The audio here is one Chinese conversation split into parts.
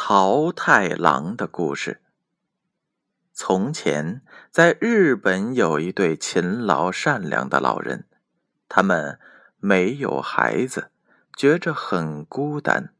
桃太郎的故事。从前，在日本有一对勤劳善良的老人，他们没有孩子，觉着很孤单。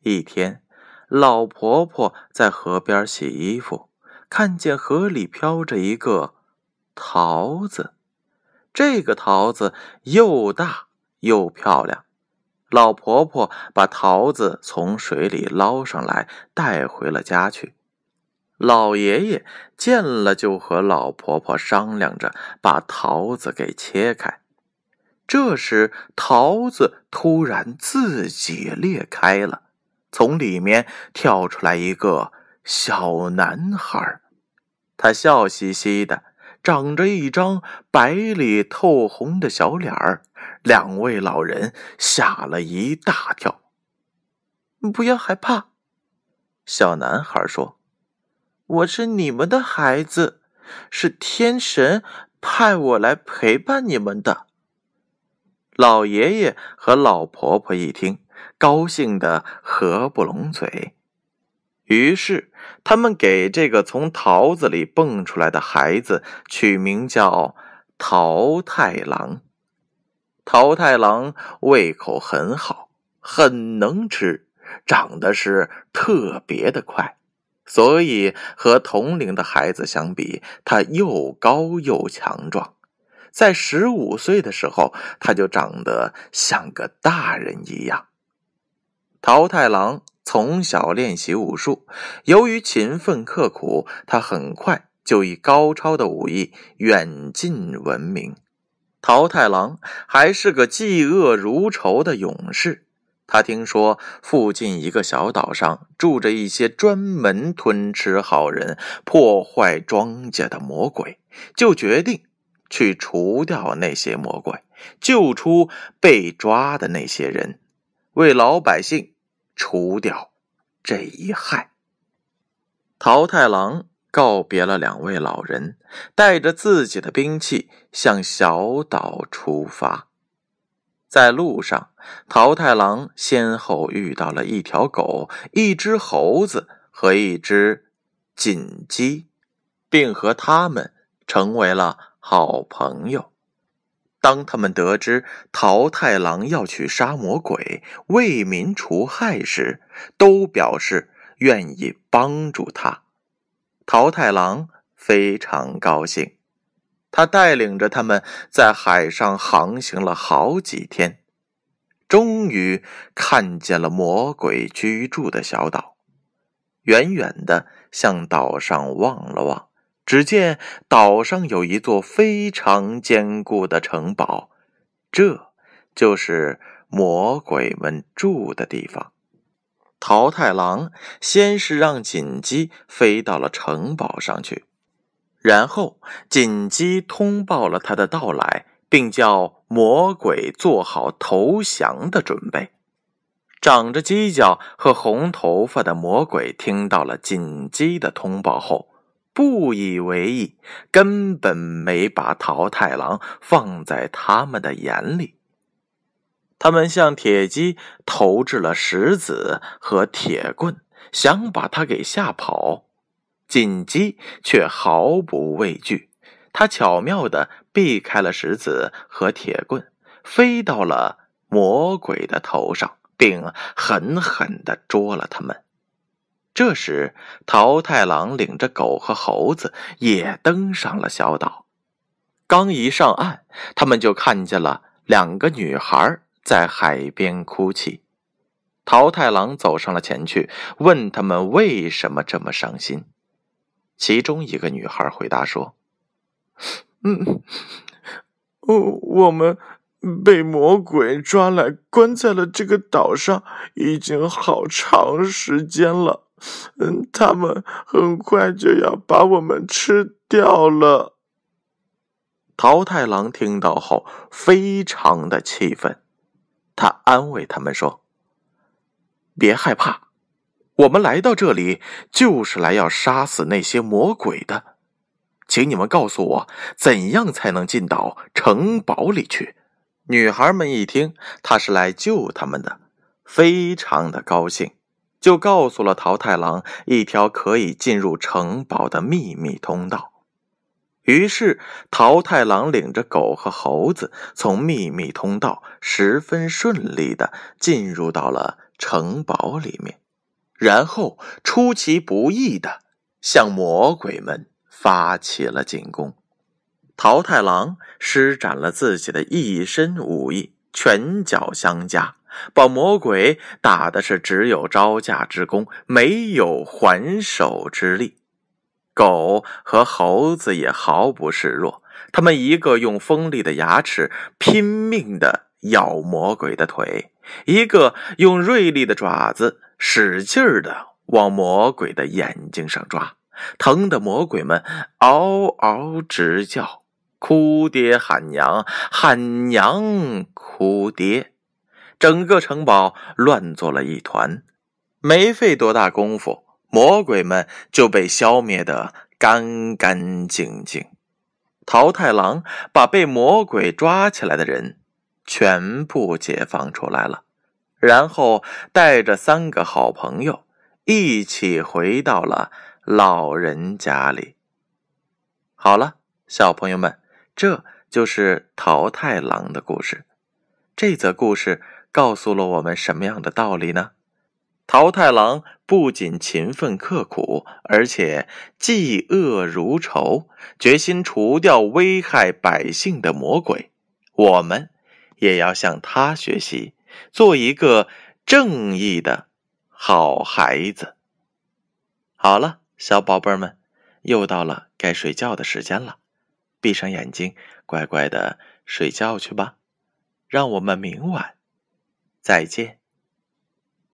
一天，老婆婆在河边洗衣服，看见河里飘着一个桃子，这个桃子又大又漂亮。老婆婆把桃子从水里捞上来，带回了家去。老爷爷见了，就和老婆婆商量着把桃子给切开。这时，桃子突然自己裂开了，从里面跳出来一个小男孩，他笑嘻嘻的。长着一张白里透红的小脸儿，两位老人吓了一大跳。不要害怕，小男孩说：“我是你们的孩子，是天神派我来陪伴你们的。”老爷爷和老婆婆一听，高兴的合不拢嘴。于是，他们给这个从桃子里蹦出来的孩子取名叫桃太郎。桃太郎胃口很好，很能吃，长得是特别的快，所以和同龄的孩子相比，他又高又强壮。在十五岁的时候，他就长得像个大人一样。桃太郎。从小练习武术，由于勤奋刻苦，他很快就以高超的武艺远近闻名。桃太郎还是个嫉恶如仇的勇士。他听说附近一个小岛上住着一些专门吞吃好人、破坏庄稼的魔鬼，就决定去除掉那些魔鬼，救出被抓的那些人，为老百姓。除掉这一害。桃太郎告别了两位老人，带着自己的兵器向小岛出发。在路上，桃太郎先后遇到了一条狗、一只猴子和一只锦鸡，并和他们成为了好朋友。当他们得知桃太郎要去杀魔鬼、为民除害时，都表示愿意帮助他。桃太郎非常高兴，他带领着他们在海上航行了好几天，终于看见了魔鬼居住的小岛。远远的向岛上望了望。只见岛上有一座非常坚固的城堡，这就是魔鬼们住的地方。桃太郎先是让锦鸡飞到了城堡上去，然后锦鸡通报了他的到来，并叫魔鬼做好投降的准备。长着犄角和红头发的魔鬼听到了锦鸡的通报后。不以为意，根本没把桃太郎放在他们的眼里。他们向铁鸡投掷了石子和铁棍，想把他给吓跑。锦鸡却毫不畏惧，他巧妙的避开了石子和铁棍，飞到了魔鬼的头上，并狠狠的捉了他们。这时，桃太郎领着狗和猴子也登上了小岛。刚一上岸，他们就看见了两个女孩在海边哭泣。桃太郎走上了前去，问他们为什么这么伤心。其中一个女孩回答说：“嗯，我我们被魔鬼抓来关在了这个岛上，已经好长时间了。”嗯，他们很快就要把我们吃掉了。桃太郎听到后非常的气愤，他安慰他们说：“别害怕，我们来到这里就是来要杀死那些魔鬼的，请你们告诉我，怎样才能进到城堡里去？”女孩们一听他是来救他们的，非常的高兴，就告诉了桃太郎一条可以进入城堡的秘密通道。于是，桃太郎领着狗和猴子从秘密通道十分顺利的进入到了城堡里面，然后出其不意的向魔鬼们发起了进攻。桃太郎施展了自己的一身武艺，拳脚相加，把魔鬼打的是只有招架之功，没有还手之力。狗和猴子也毫不示弱，他们一个用锋利的牙齿拼命的咬魔鬼的腿，一个用锐利的爪子使劲儿的往魔鬼的眼睛上抓，疼得魔鬼们嗷嗷直叫，哭爹喊娘，喊娘哭爹，整个城堡乱作了一团，没费多大功夫。魔鬼们就被消灭得干干净净。桃太郎把被魔鬼抓起来的人全部解放出来了，然后带着三个好朋友一起回到了老人家里。好了，小朋友们，这就是桃太郎的故事。这则故事告诉了我们什么样的道理呢？桃太郎不仅勤奋刻苦，而且嫉恶如仇，决心除掉危害百姓的魔鬼。我们也要向他学习，做一个正义的好孩子。好了，小宝贝们，又到了该睡觉的时间了，闭上眼睛，乖乖的睡觉去吧。让我们明晚再见。